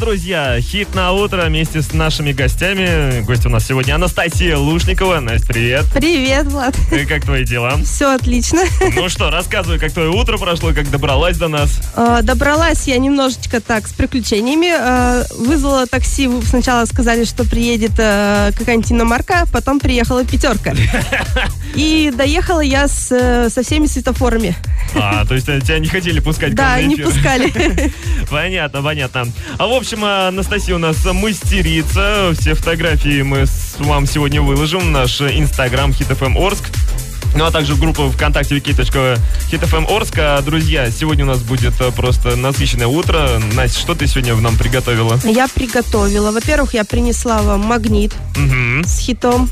друзья, хит на утро вместе с нашими гостями. Гость у нас сегодня Анастасия Лушникова. Настя, привет. Привет, Влад. И как твои дела? Все отлично. Ну что, рассказывай, как твое утро прошло, как добралась до нас. Э, Добралась я немножечко так с приключениями. Э, Вызвала такси. Сначала сказали, что приедет э, какая-нибудь иномарка, потом приехала пятерка. И доехала я с, со всеми светофорами. А, то есть тебя не хотели пускать Да, не пускали. Понятно, понятно. А в общем, Анастасия у нас мастерица. Все фотографии мы с вам сегодня выложим в наш инстаграм HitFM Орск. Ну, а также в группу ВКонтакте wiki.hitfm Орск. А, Друзья, сегодня у нас будет э, просто насыщенное утро. Настя, что ты сегодня нам приготовила? Я приготовила. Во-первых, я принесла вам магнит Мгм. с хитом.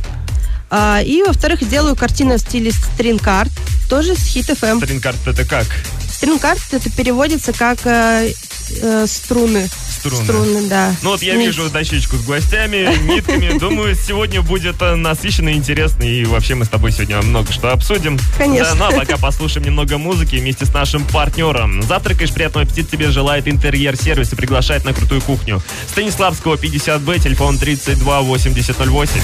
А, И, во-вторых, делаю картину в стиле стринкарт, тоже с хит FM. Стринкарт это как? Стринкарт это переводится как э, э, струны. Струны. да. Ну вот я Нить. вижу дощечку с гвоздями, нитками. Думаю, сегодня будет э, насыщенно интересно. И вообще мы с тобой сегодня много что обсудим. Конечно. Да, ну а пока послушаем немного музыки вместе с нашим партнером. Завтракаешь, приятного аппетита тебе желает интерьер-сервис и приглашает на крутую кухню. Станиславского 50Б, телефон 32 8008.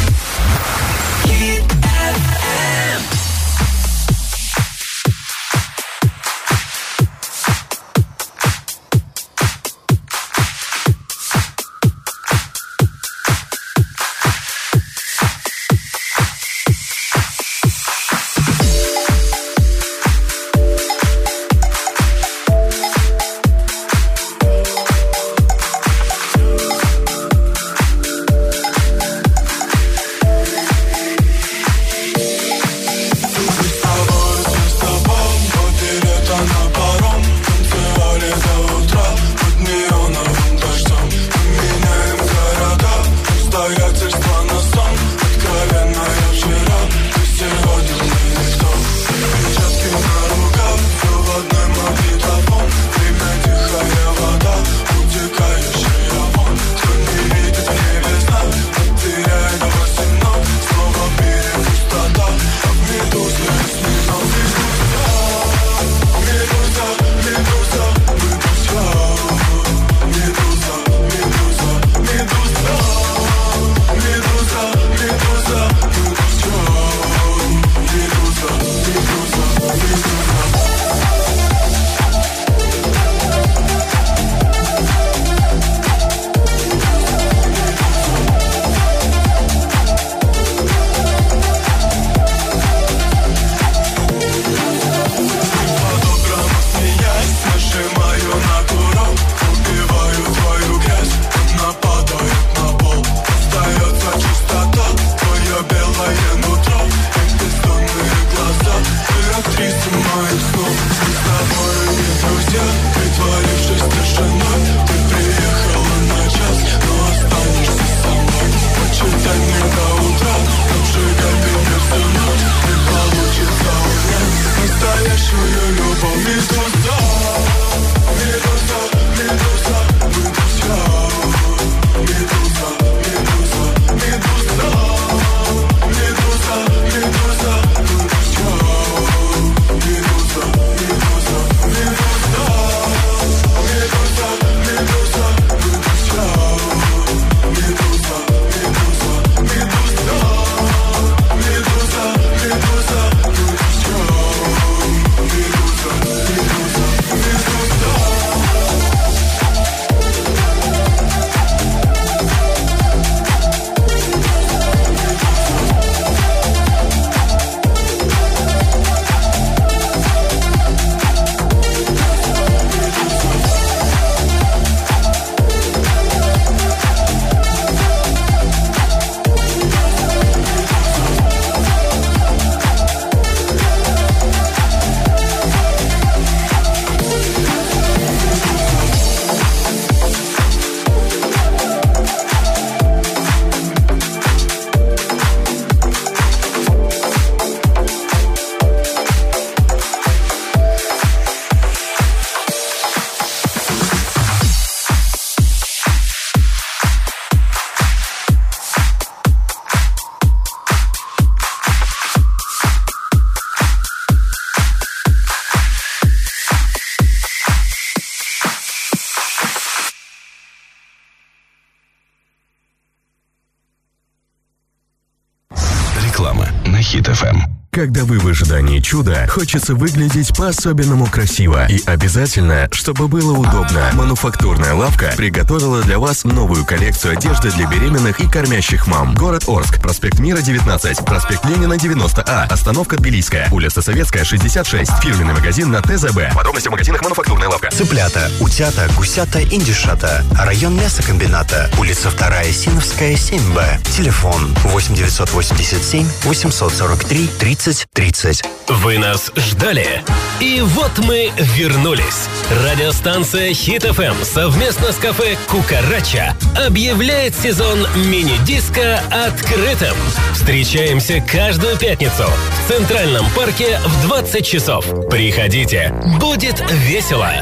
Когда вы в ожидании чуда, хочется выглядеть по-особенному красиво. И обязательно, чтобы было удобно. Мануфактурная лавка приготовила для вас новую коллекцию одежды для беременных и кормящих мам. Город Орск, проспект Мира 19, проспект Ленина 90А, остановка Тбилисская, улица Советская 66, фирменный магазин на ТЗБ. Подробности в магазинах Мануфактурная лавка. Цыплята, утята, гусята, индюшата. Район мясокомбината. Улица 2 Синовская, 7Б. Телефон 8987 843 30 30. Вы нас ждали? И вот мы вернулись. Радиостанция Хит ФМ совместно с кафе Кукарача объявляет сезон мини-диска открытым. Встречаемся каждую пятницу в Центральном парке в 20 часов. Приходите, будет весело.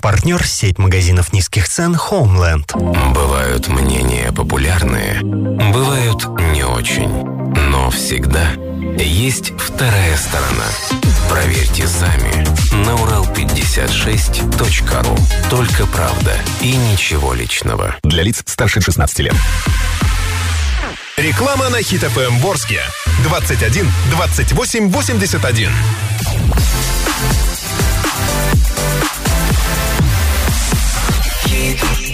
Партнер сеть магазинов низких цен Homeland. Бывают мнения популярные, бывают не очень. Но всегда есть вторая сторона. Проверьте сами на урал56.ру. Только правда и ничего личного. Для лиц старше 16 лет. Реклама на Хит ФМ Ворске. 21 28 81. Сами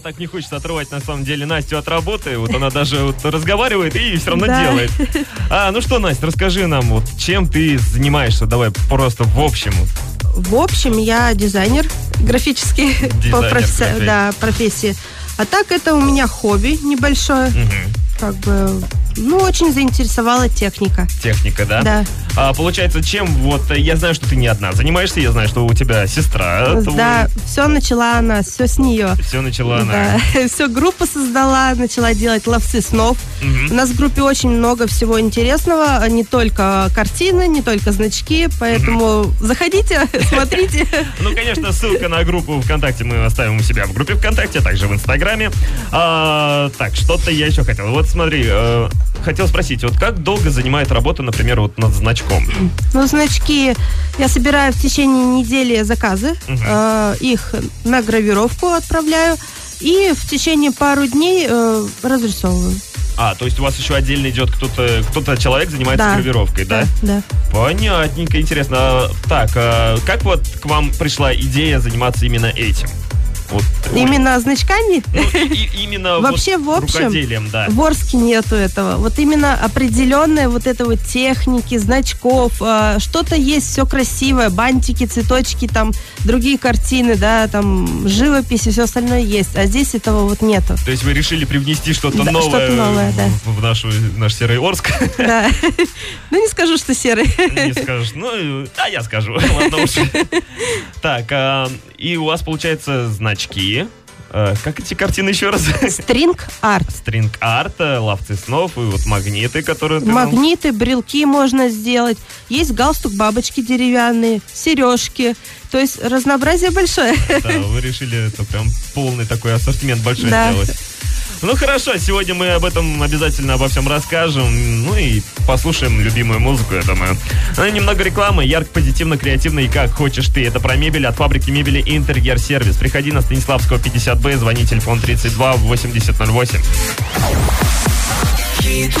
так не хочется отрывать на самом деле Настю от работы. Вот она даже вот разговаривает и все равно Да. делает. А, ну что, Настя, расскажи нам, вот чем ты занимаешься? Давай просто в общем. В общем, я дизайнер графический по Дизайнер професси- график. да, профессии. А так это у меня хобби небольшое. Как бы, ну, очень заинтересовала техника. Техника, да? Да. А, получается, чем вот, э, я знаю, что ты не одна занимаешься, я знаю, что у тебя сестра. Да, все начала она, все с нее. Все начала она. Да, все группу создала, начала делать ловцы снов. Мгм. У нас в группе очень много всего интересного, не только картины, не только значки, поэтому заходите, смотрите. Ну, конечно, ссылка на группу ВКонтакте мы оставим у себя в группе ВКонтакте, а также в Инстаграме. А, так, что-то я еще хотел. Вот смотри, э, хотел спросить, вот как долго занимает работа, например, вот над значком? Ну, значки я собираю в течение недели заказы, э, их на гравировку отправляю и в течение пару дней э, разрисовываю. А, то есть у вас еще отдельно идет кто-то, кто-то человек занимается Да. гравировкой, да? Да. Понятненько, интересно. А, Так, а как вот к вам пришла идея заниматься именно этим? Вот, Именно значками? ну, и- именно вот Вообще, в общем, рукоделием, да. в Орске нету этого. Вот именно определенная вот эта вот техники, значков, э, что-то есть, все красивое, бантики, цветочки, там, другие картины, да, там, живопись и все остальное есть. А здесь этого вот нету. То есть вы решили привнести что-то Да, новое, что-то новое, да. в, в нашу, наш серый Орск? Да. Ну, не скажу, что серый. Не скажешь. Ну, а я скажу. Ладно уж. Так, а, и у вас, получается, значки. Э, Как эти картины еще раз? Стринг арт. Стринг арт, ловцы снов и вот магниты, которые Магниты, брелки можно сделать. Есть галстук, бабочки деревянные, сережки. То есть разнообразие большое. Да, вы решили это прям полный такой ассортимент большой Да. сделать. Ну хорошо, сегодня мы об этом обязательно обо всем расскажем. Ну и послушаем любимую музыку, я думаю. Ну и немного рекламы. Ярко, позитивно, креативно и как хочешь ты. Это про мебель от фабрики мебели Интерьер Сервис. Приходи на Станиславского 50Б, звони телефон 32 8008. Roof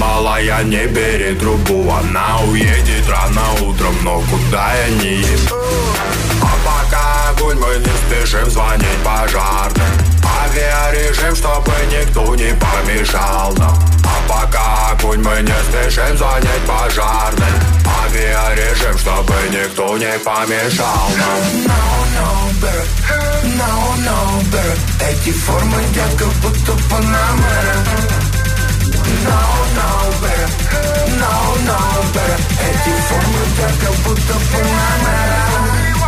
малая, не бери трубу Она уедет рано утром, но куда я не еду? А пока огонь мы не спешим звонить пожарным. Авиарежим, чтобы никто не помешал нам. А пока огонь мы не спешим звонить пожарным. Авиарежим, чтобы никто не помешал нам. No, no, better, no, no, Эти формы, детка, будто Панамера No, no, better, no, no, better Эти формы, детка, будто Панамера Погода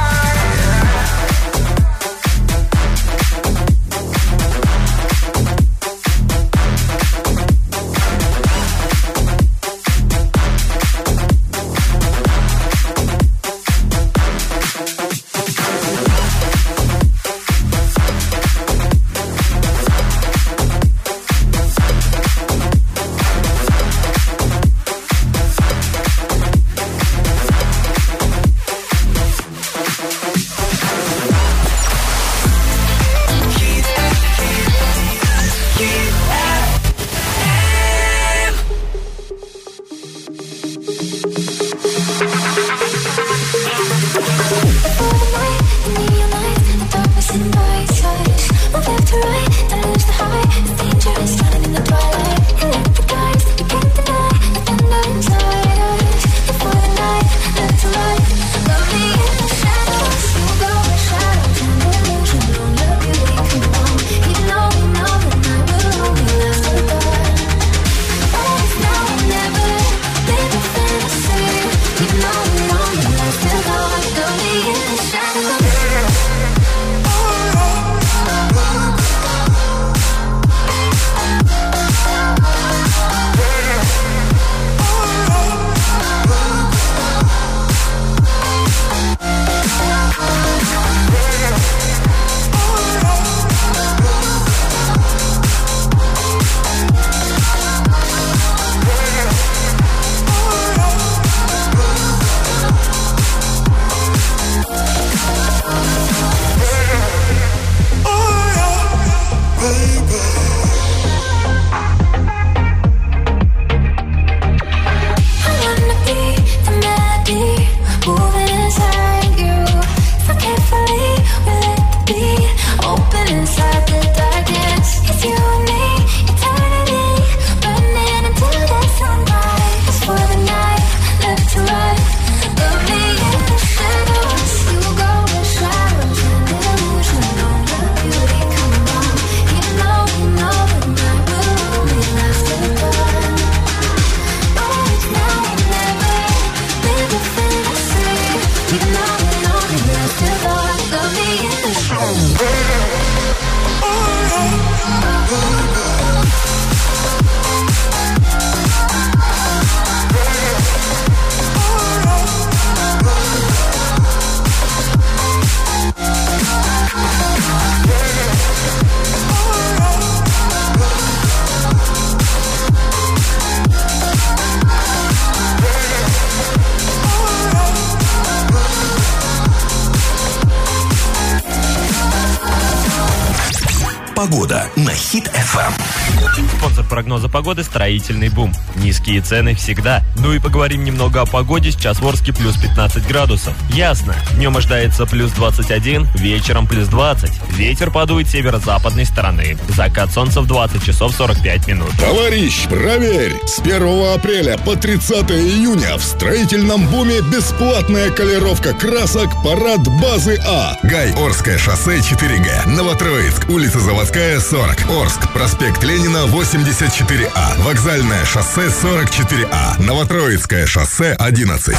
«Строительный бум». Низкие цены всегда. Ну и поговорим немного о погоде. Сейчас в Орске плюс 15 градусов. Ясно. Днем ожидается плюс 21, вечером плюс 20. Ветер подует северо-западной стороны. Закат солнца в 20 часов 45 минут. Товарищ, проверь! С 1 апреля по 30 июня в строительном буме бесплатная колеровка красок «Парад базы А». Гай, Орское шоссе 4Г. Новотроицк, улица Заводская, 40. Орск, проспект Ленина, 84А. Вокзальное шоссе, 44А. Новотроицкое шоссе, 11.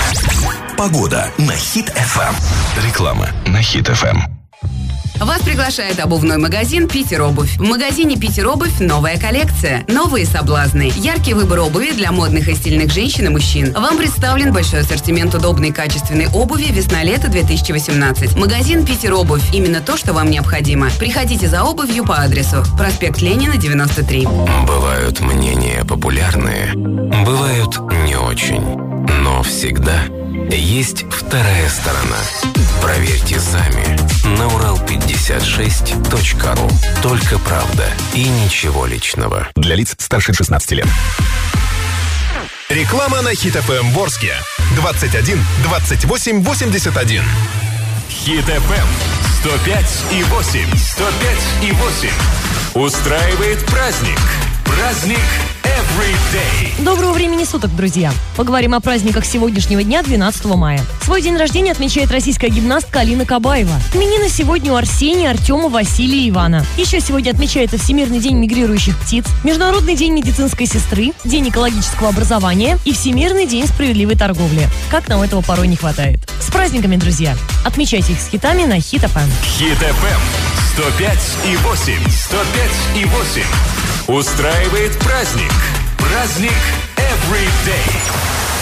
Погода на Хит ФМ. Реклама на Хит ФМ. Вас приглашает обувной магазин «Питер Обувь». В магазине «Питер Обувь» новая коллекция, новые соблазны, яркий выбор обуви для модных и стильных женщин и мужчин. Вам представлен большой ассортимент удобной качественной обуви весна-лето 2018. Магазин «Питер Обувь» – именно то, что вам необходимо. Приходите за обувью по адресу проспект Ленина, 93. Бывают мнения популярные, бывают не очень. Но всегда есть вторая сторона. Проверьте сами на урал56.ру. Только правда и ничего личного. Для лиц старше 16 лет. Реклама на Хит ФМ Ворске. 21 28 81. Хит ФМ 105 и 8. 105 и 8. Устраивает праздник. Праздник Every Day. Доброго времени суток, друзья! Поговорим о праздниках сегодняшнего дня, 12 мая. Свой день рождения отмечает российская гимнастка Алина Кабаева. Именины сегодня у Арсения, Артема, Василия и Ивана. Еще сегодня отмечается Всемирный день мигрирующих птиц, Международный день медицинской сестры, День экологического образования и Всемирный день справедливой торговли. Как нам этого порой не хватает. С праздниками, друзья! Отмечайте их с хитами на Хит ФМ. Хит ФМ 105 и 8. 105 и 8. Устраивает праздник. Праздник Every Day.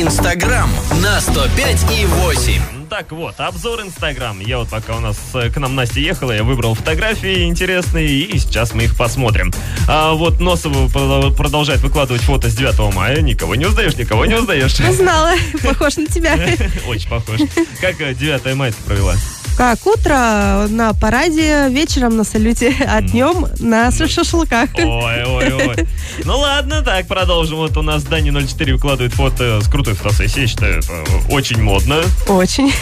Инстаграм на 105 и 8. Так вот, обзор Инстаграм. Я вот пока у нас э, к нам Настя ехала, я выбрал фотографии интересные, и сейчас мы их посмотрим. А вот Носова продол- продолжает выкладывать фото с 9 мая. Никого не узнаешь, никого не узнаешь. Знала, похож на тебя. Очень похож. Как э, 9 мая ты провела? Как утро на параде, вечером на салюте, а днем на шашлыках. Ой, ой, ой. Ну ладно, так, продолжим. Вот у нас Дани 04 выкладывает фото с крутой фотосессией. Считаю, это очень модно. Очень.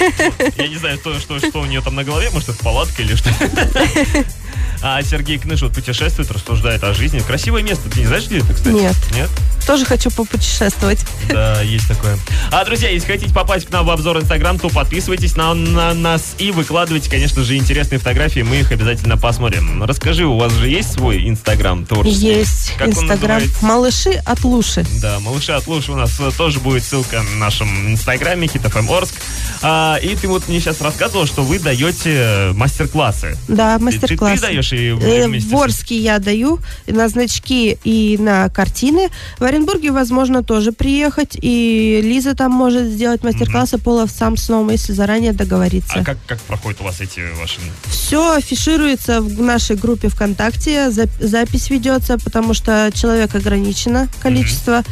Я не знаю, что, что, что у нее там на голове, может, это палатка или что. А Сергей Кныш вот путешествует, рассуждает о жизни. Красивое место. Ты не знаешь, где это, кстати? Нет. Нет? Тоже хочу попутешествовать. Да, есть такое. А, друзья, если хотите попасть к нам в обзор Инстаграм, то подписывайтесь на, на нас и выкладывайте, конечно же, интересные фотографии. Мы их обязательно посмотрим. Расскажи, у вас же есть свой Инстаграм творческий? Есть Как Инстаграм. Малыши от Луши. Да, малыши от Луши у нас э, тоже будет ссылка на нашем инстаграме HitFM Орск. А, и ты вот мне сейчас рассказывал, что вы даете э, мастер-классы. Да, Ты- ты- мастер-класс. Ты, даешь и вы Э, вместе В Орске я даю на значки и на картины. В Оренбурге возможно тоже приехать. И Лиза там может сделать мастер-классы по ловцам сном, если заранее договориться. А как, как проходят у вас эти ваши... Все афишируется в нашей группе ВКонтакте, зап- запись ведется, потому что человек ограничено количество.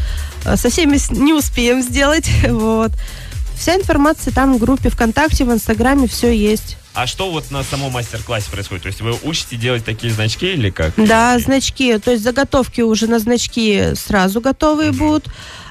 Э, Со всеми с- не успеем сделать. Вот. Вся информация там в группе ВКонтакте, в Инстаграме все есть. А что вот на самом мастер-классе происходит? То есть вы учите делать такие значки или как? Да, значки, то есть заготовки уже на значки сразу готовые будут.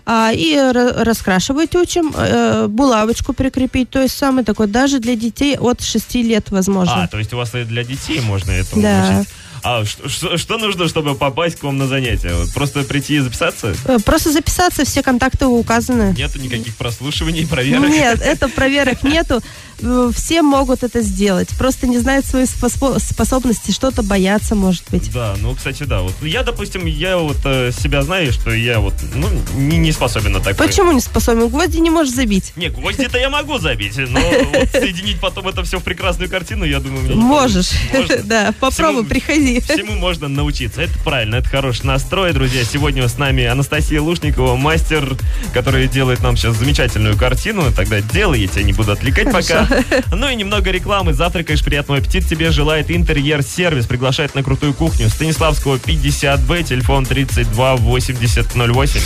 А, и ра- раскрашивать учим, э, булавочку прикрепить, то есть самый такой, даже для детей от 6 лет возможно. А, то есть у вас и для детей можно этому Да. учить? А что, что- нужно, чтобы попасть к вам на занятия? Вот просто прийти и записаться? Э, Просто записаться, все контакты указаны. Нету никаких прослушиваний, проверок? Нет, это проверок нету. Э, Все могут это сделать. Просто не знают свои спосо- способности, что-то боятся, может быть. Да, ну, кстати, да. Вот я, допустим, я вот э, себя знаю, что я вот, ну, не, не способен на такое. Почему не способен? Гвозди не можешь забить. Не, гвозди-то я могу забить, но вот соединить потом это все в прекрасную картину, я думаю, мне не Можешь. Да, попробуй, приходи. Всему можно научиться. Это правильно, это хороший настрой, друзья. Сегодня с нами Анастасия Лушникова, мастер, который делает нам сейчас замечательную картину. Тогда делай, я тебя не буду отвлекать пока. Ну и немного рекламы. Завтракаешь, приятного аппетита тебе желает интерьер-сервис. Приглашает на крутую кухню. Станиславского 50Б, телефон 32 80 08.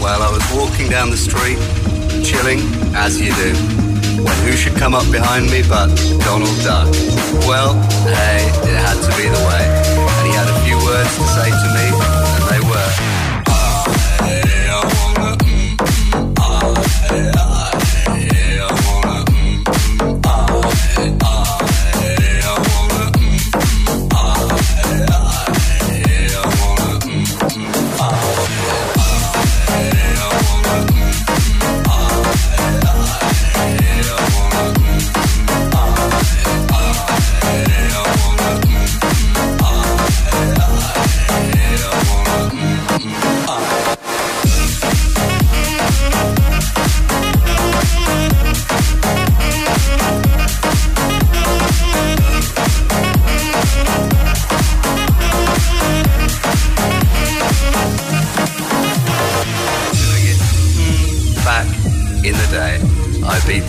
Well, I was walking down the street, chilling, as you do, when who should come up behind me but Donald Duck? Well, hey, it had to be the way. And he had a few words to say to me,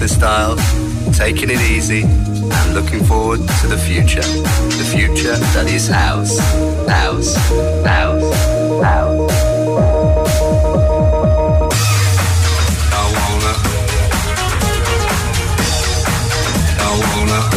the style, taking it easy, and looking forward to the future. The future that is ours. Ours. Ours. Ours. I wanna. I wanna.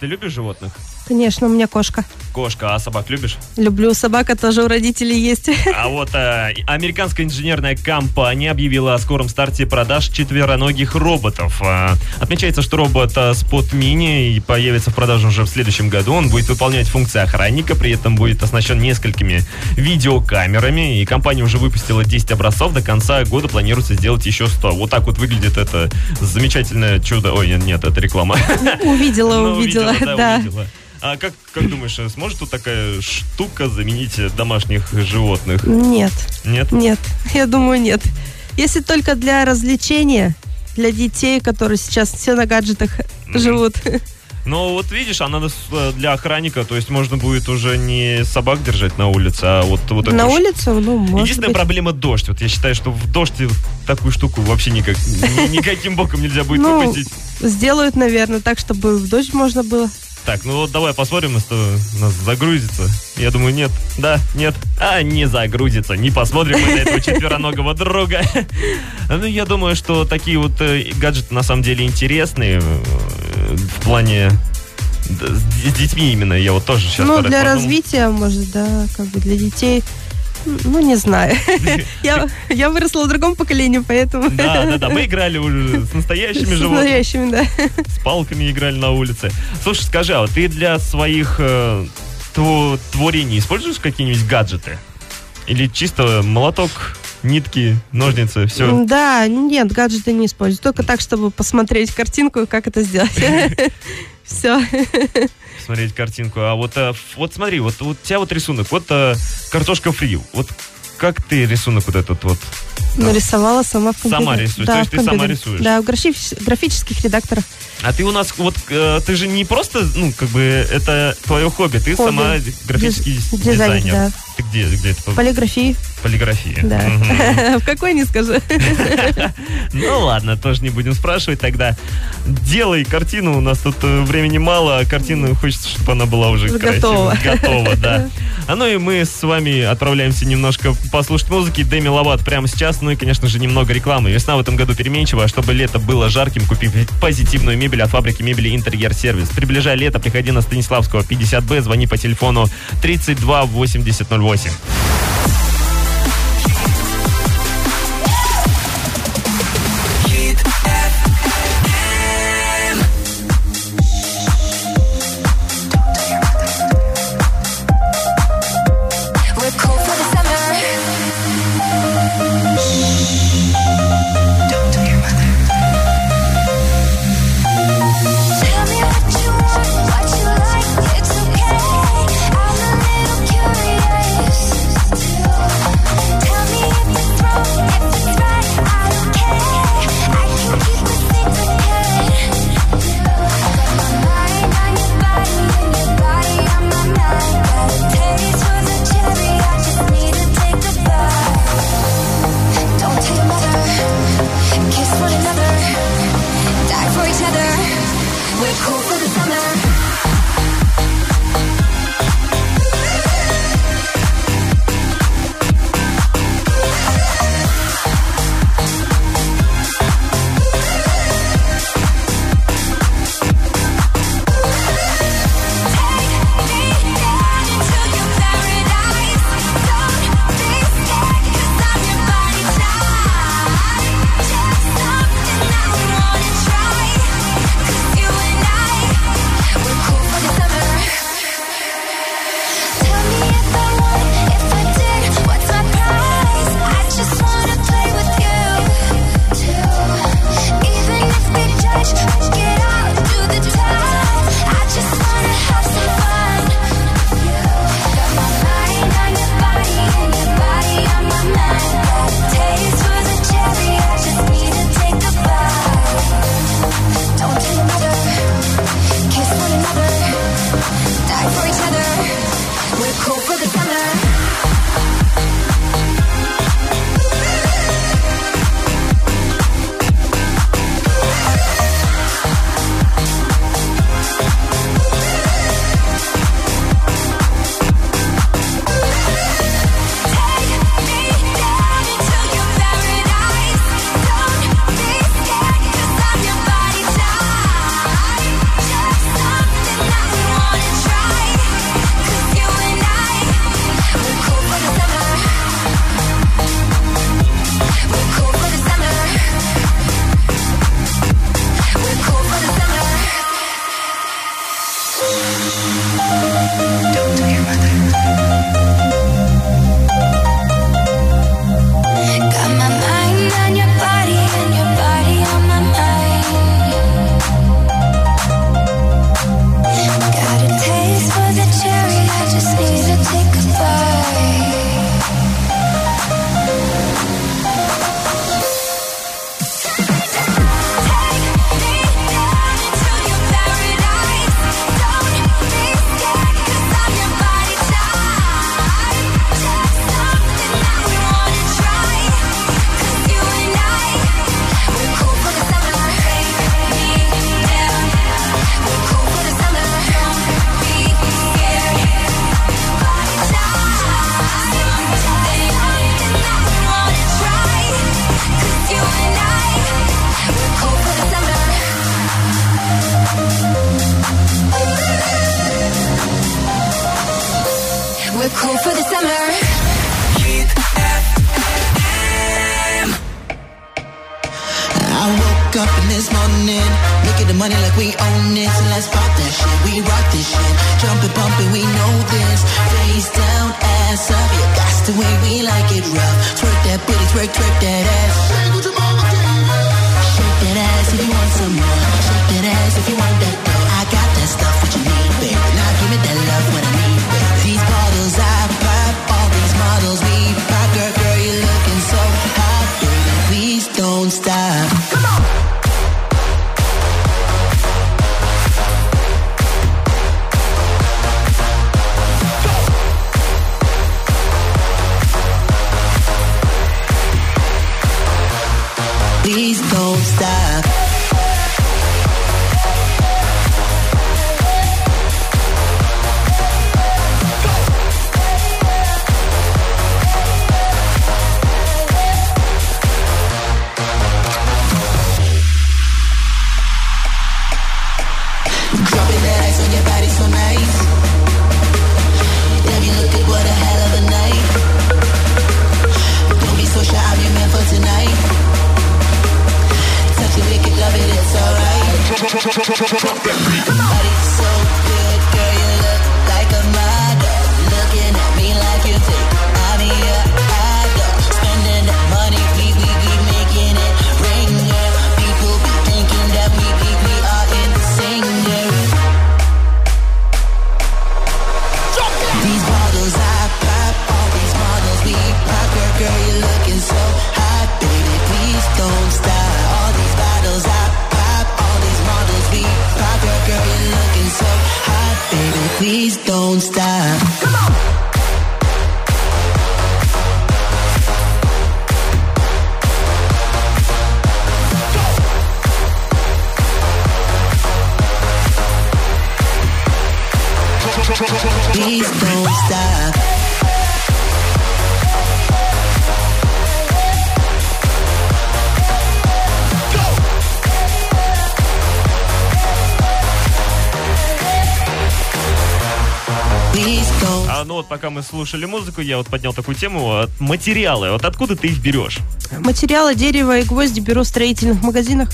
Ты любишь животных? Конечно, у меня кошка. Кошка, а собак любишь? Люблю. Собака тоже у родителей есть. А вот э, американская инженерная компания объявила о скором старте продаж четвероногих роботов. Э, отмечается, что робот э, Spot Mini появится в продаже уже в следующем году. Он будет выполнять функции охранника, при этом будет оснащен несколькими видеокамерами. И компания уже выпустила 10 образцов. До конца года планируется сделать еще 100. Вот так вот выглядит это замечательное чудо. Ой, нет, нет, это реклама. Увидела, Ну, увидела, да. увидела. А как, как думаешь, э, сможет тут такая штука заменить домашних животных? Нет. Нет? Нет, я думаю, нет. Если только для развлечения, для детей, которые сейчас все на гаджетах живут. Ну, вот видишь, она э, для охранника, то есть можно будет уже не собак держать на улице, а вот, вот На ш- улицу, ну, может Единственная быть. проблема дождь. Вот я считаю, что в дождь такую штуку вообще никак, ни- никаким боком нельзя будет Ну, выпустить. сделают, наверное, так, чтобы в дождь можно было. Так, ну вот давай посмотрим, если у нас загрузится. Я думаю, нет, да, нет. А, не загрузится. Не посмотрим мы на этого четвероногого друга. Ну, я думаю, что такие вот э, гаджеты на самом деле интересные э, в плане с детьми именно. Я вот тоже сейчас ну, для развития, может, да, как бы для детей. Ну, не знаю. Я, я выросла в другом поколении, поэтому... Да, да, да. Мы играли уже с настоящими С животными. настоящими, да. С палками играли на улице. Слушай, скажи, а ты для своих э, тво- творений используешь какие-нибудь гаджеты? Или чисто молоток, нитки, ножницы, все? Да, нет, гаджеты не использую. Только так, чтобы посмотреть картинку, как это сделать. Все. Смотреть картинку. А вот, э, вот смотри, вот, у тебя вот рисунок, вот э, картошка фри. Вот как ты рисунок вот этот вот? Нарисовала сама в компьютере. Сама рисуешь, Да, то есть ты сама рисуешь? Да, в графи- графических редакторах. А ты у нас вот, э, ты же не просто, ну, как бы, это твое хобби, ты Хобби. сама графический Диз- дизайнер. дизайнер, да. Ты где, где это? Полиграфии. Полиграфия. Да. В какой не скажу. Ну ладно, тоже не будем спрашивать тогда. Делай картину, у нас тут э, времени мало, а картина хочется, чтобы она была уже готова. Готова, да. А ну и мы с вами отправляемся немножко послушать музыки. Дэми Ловат прямо сейчас, ну и, конечно же, немного рекламы. Весна в этом году переменчива, а чтобы лето было жарким, купи позитивную мебель от фабрики мебели Интерьер Сервис. Приближай лето, приходи на Станиславского 50Б, звони по телефону 32 8008. That shit. We rock this shit. Jumping, pumping, we know this. Face down, ass up. Yeah, that's the way we like it rough. Twerk that booty, twerk, twerk that ass. Please don't stop. Please don't. А ну вот пока мы слушали музыку, я вот поднял такую тему. Вот, материалы. Вот откуда ты их берешь? Материалы, дерево и гвозди беру в строительных магазинах.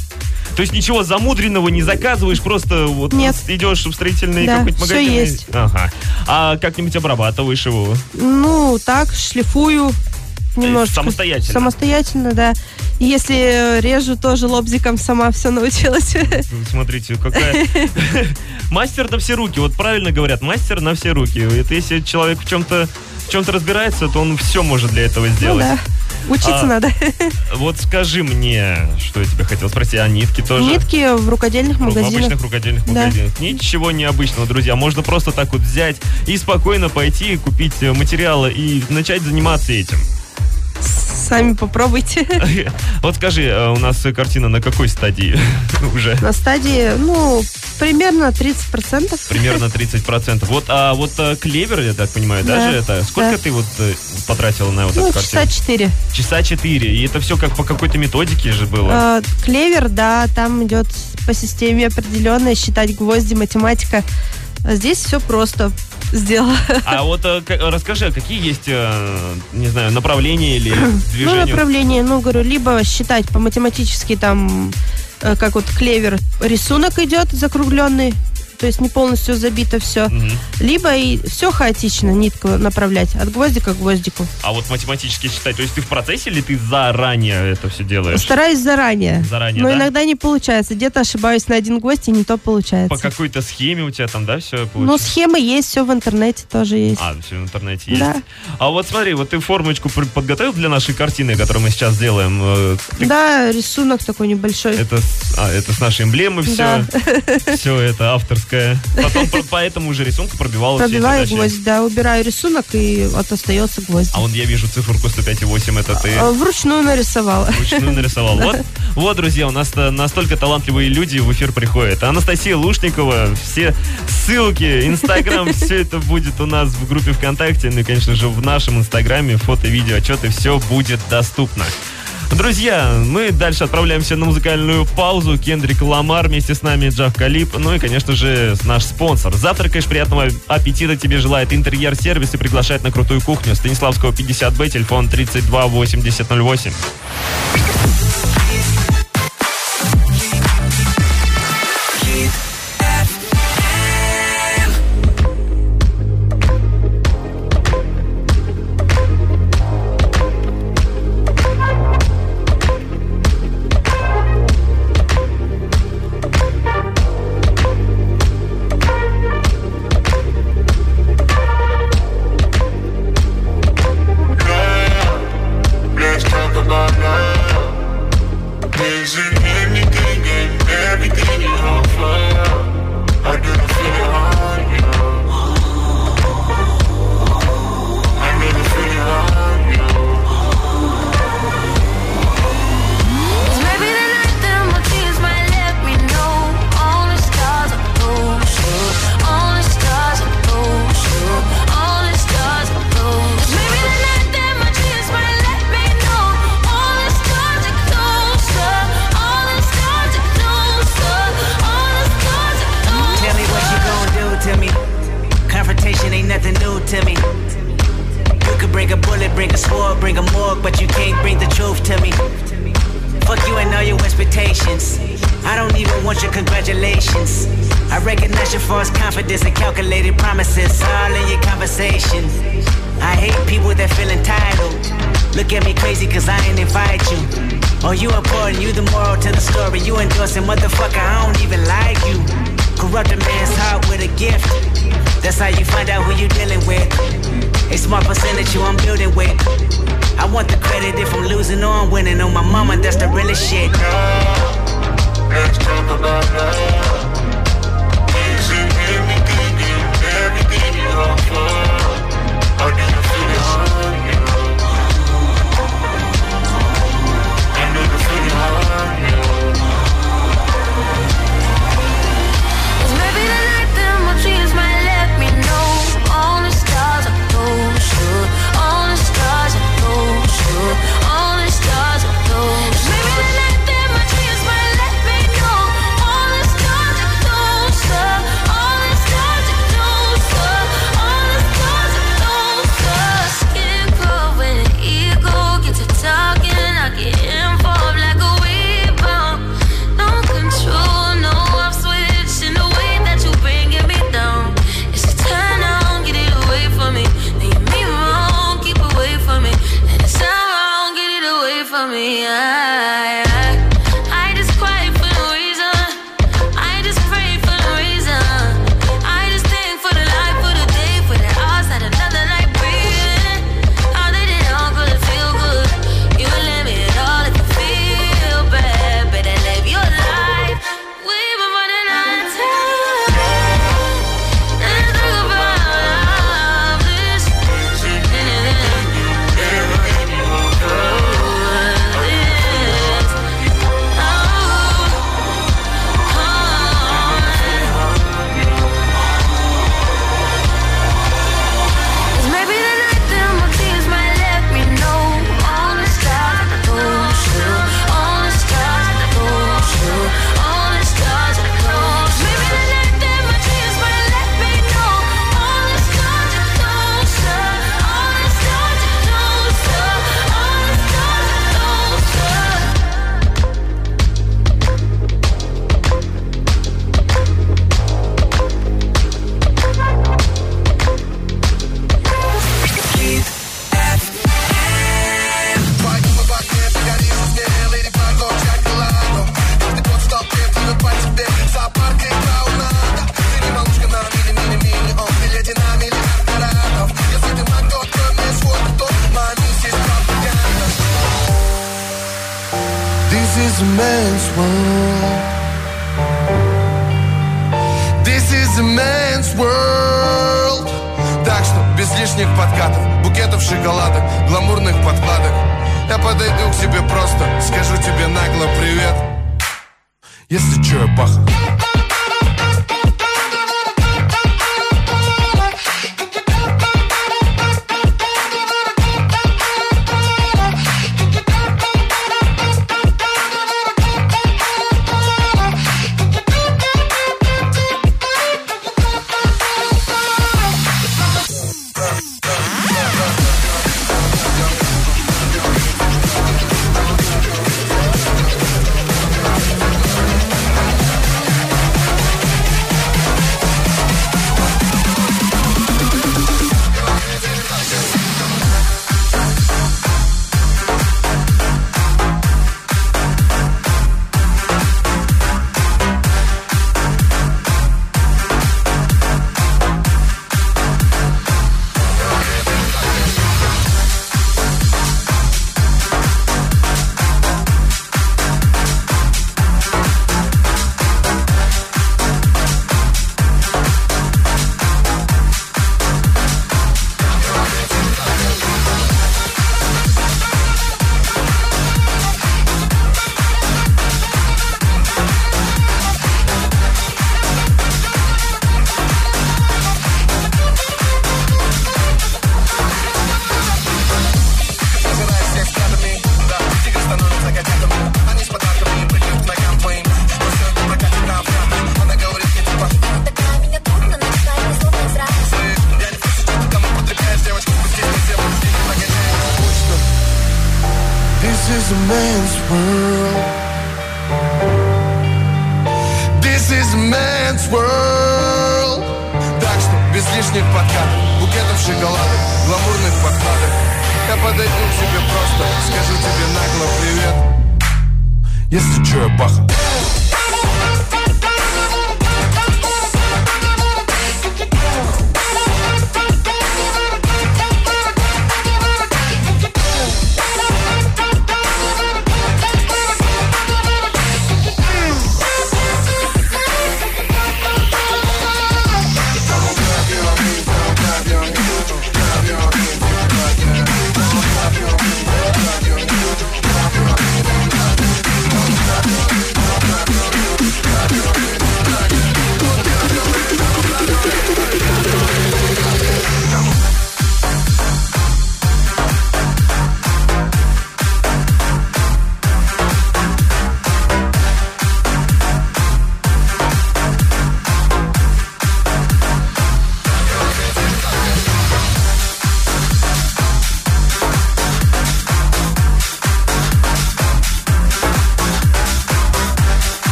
То есть ничего замудренного не заказываешь, просто вот Нет. идешь в строительный Да, какой-то всё магазин. и- есть. Ага. А как-нибудь обрабатываешь его? Ну, так, шлифую немножко. самостоятельно? Самостоятельно, да. И если режу, тоже лобзиком сама все научилась. Смотрите, какая... Мастер на все руки. Вот правильно говорят, мастер на все руки. Это если человек в чем-то в чем-то разбирается, то он все может для этого Ну сделать. да. Учиться А, надо. Вот скажи мне, что я тебе хотел спросить, а нитки тоже? Нитки в рукодельных В магазинах. обычных рукодельных Да. магазинах. Ничего необычного, друзья. Можно просто так вот взять и спокойно пойти купить материалы и начать заниматься этим. Сами попробуйте. Вот скажи, э, у нас картина на какой стадии уже? На стадии, ну, примерно 30%. Примерно 30%. Вот, а вот э, клевер, я так понимаю, Да, даже это. Сколько да. ты вот э, потратила на вот Ну, эту картину? часа 4. Часа 4. И это все как по какой-то методике же было. Э, Клевер, да, там идет по системе определенной, считать гвозди, математика. А здесь все просто сделала. А вот э, расскажи, а какие есть, э, не знаю, направления или Ну, движения? направление, ну, говорю, либо считать по математически там, э, как вот клевер, рисунок идет закругленный, то есть не полностью забито все. Либо и все хаотично, нитку направлять, от гвоздика к гвоздику. А вот математически считать, то есть ты в процессе или ты заранее это все делаешь? Стараюсь заранее. Заранее, Но да? иногда не получается. Где-то ошибаюсь на один гвоздь, и не то получается. По какой-то схеме у тебя там, да, все Ну, получается? схемы есть, все в интернете тоже есть. А, все в интернете есть. Да. А вот смотри, вот ты формочку подготовил для нашей картины, которую мы сейчас делаем. Э, ты- Да, рисунок такой небольшой. Это, а, это с нашей эмблемы все. Да. Все это авторское. Потом про- по этому же рисунку пробивала Пробиваю гвоздь, да, убираю рисунок, и вот остается гвоздь. А вот я вижу циферку 105,8, это ты А, Вручную нарисовала. вручную нарисовал. Вот, вот, друзья, у нас настолько талантливые люди в эфир приходят. Анастасия Лушникова, все ссылки, Инстаграм, все это будет у нас в группе ВКонтакте, ну и, конечно же, в нашем Инстаграме, фото, видео, отчеты, все будет доступно. Друзья, мы дальше отправляемся на музыкальную паузу. Кендрик Ламар вместе с нами, Джав Калип. Ну и, конечно же, наш спонсор. Завтракаешь, приятного аппетита тебе желает интерьер-сервис и приглашает на крутую кухню. Станиславского 50Б, телефон 32 80 просто, скажу тебе нагло привет. Если чё, я паха. Man's world. Так что без лишних подкатов, букетов шоколада, гламурных подкладок. Я подойду к тебе просто, скажу тебе нагло привет. Если что, я баха.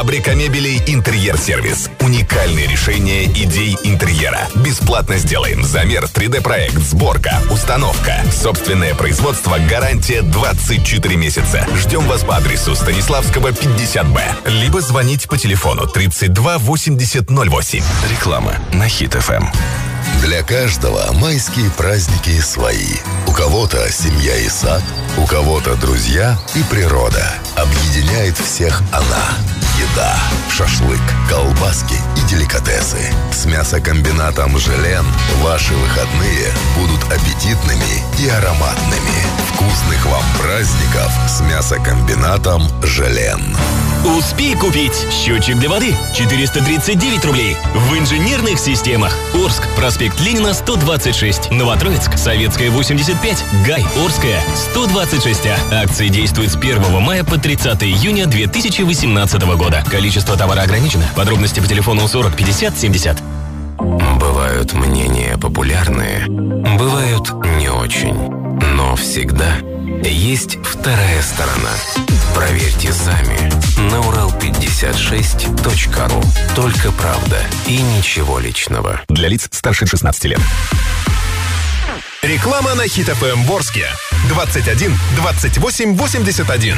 Фабрика мебелей «Интерьер-сервис». Уникальные решения идей интерьера. Бесплатно сделаем замер, 3D-проект, сборка, установка. Собственное производство, гарантия 24 месяца. Ждем вас по адресу Станиславского, 50Б. Либо звоните по телефону 32 8008. Реклама на Хит Эм. Для каждого майские праздники свои. У кого-то семья и сад, у кого-то друзья и природа. Объединяет всех она. Еда, шашлык, колбаски и деликатесы. С мясокомбинатом «Желен» ваши выходные будут аппетитными и ароматными. Вкусных вам праздников с мясокомбинатом «Желен». Успей купить счетчик для воды 439 рублей в инженерных системах. Орск, проспект Ленина 126, Новотроицк, Советская 85, Гай, Орская 126А. Акции действуют с 1 мая по 30 июня 2018 года. Количество товара ограничено. Подробности по телефону 40 50 70. Бывают мнения популярные, бывают не очень. Но всегда есть вторая сторона. Проверьте сами на урал56.ру. Только правда и ничего личного. Для лиц старше 16 лет. Реклама на Хит ФМ Ворске. 21 28 81.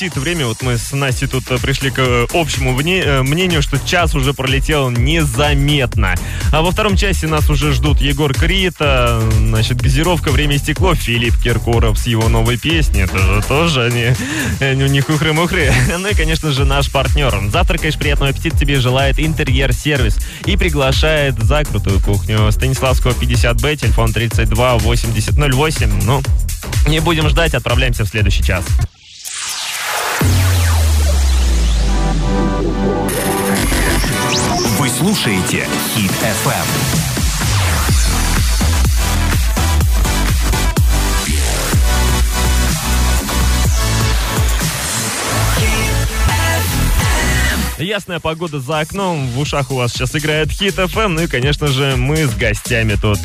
Летит время. Вот мы с Настей тут э, пришли к э, общему э, мнению, что час уже пролетел незаметно. А во втором части нас уже ждут Егор Крита, значит, газировка «Время и стекло», Филипп Киркоров с его новой песней. Это же тоже они, они у них ухры-мухры. Ну и, конечно же, наш партнер. Завтракаешь, приятного аппетита тебе желает интерьер-сервис и приглашает за крутую кухню. Станиславского 50Б, телефон 32 8008. Ну, не будем ждать, отправляемся в следующий час. Слушаете Хит FM. Ясная погода за окном, в ушах у вас сейчас играет Хит FM, ну и, конечно же, мы с гостями тут.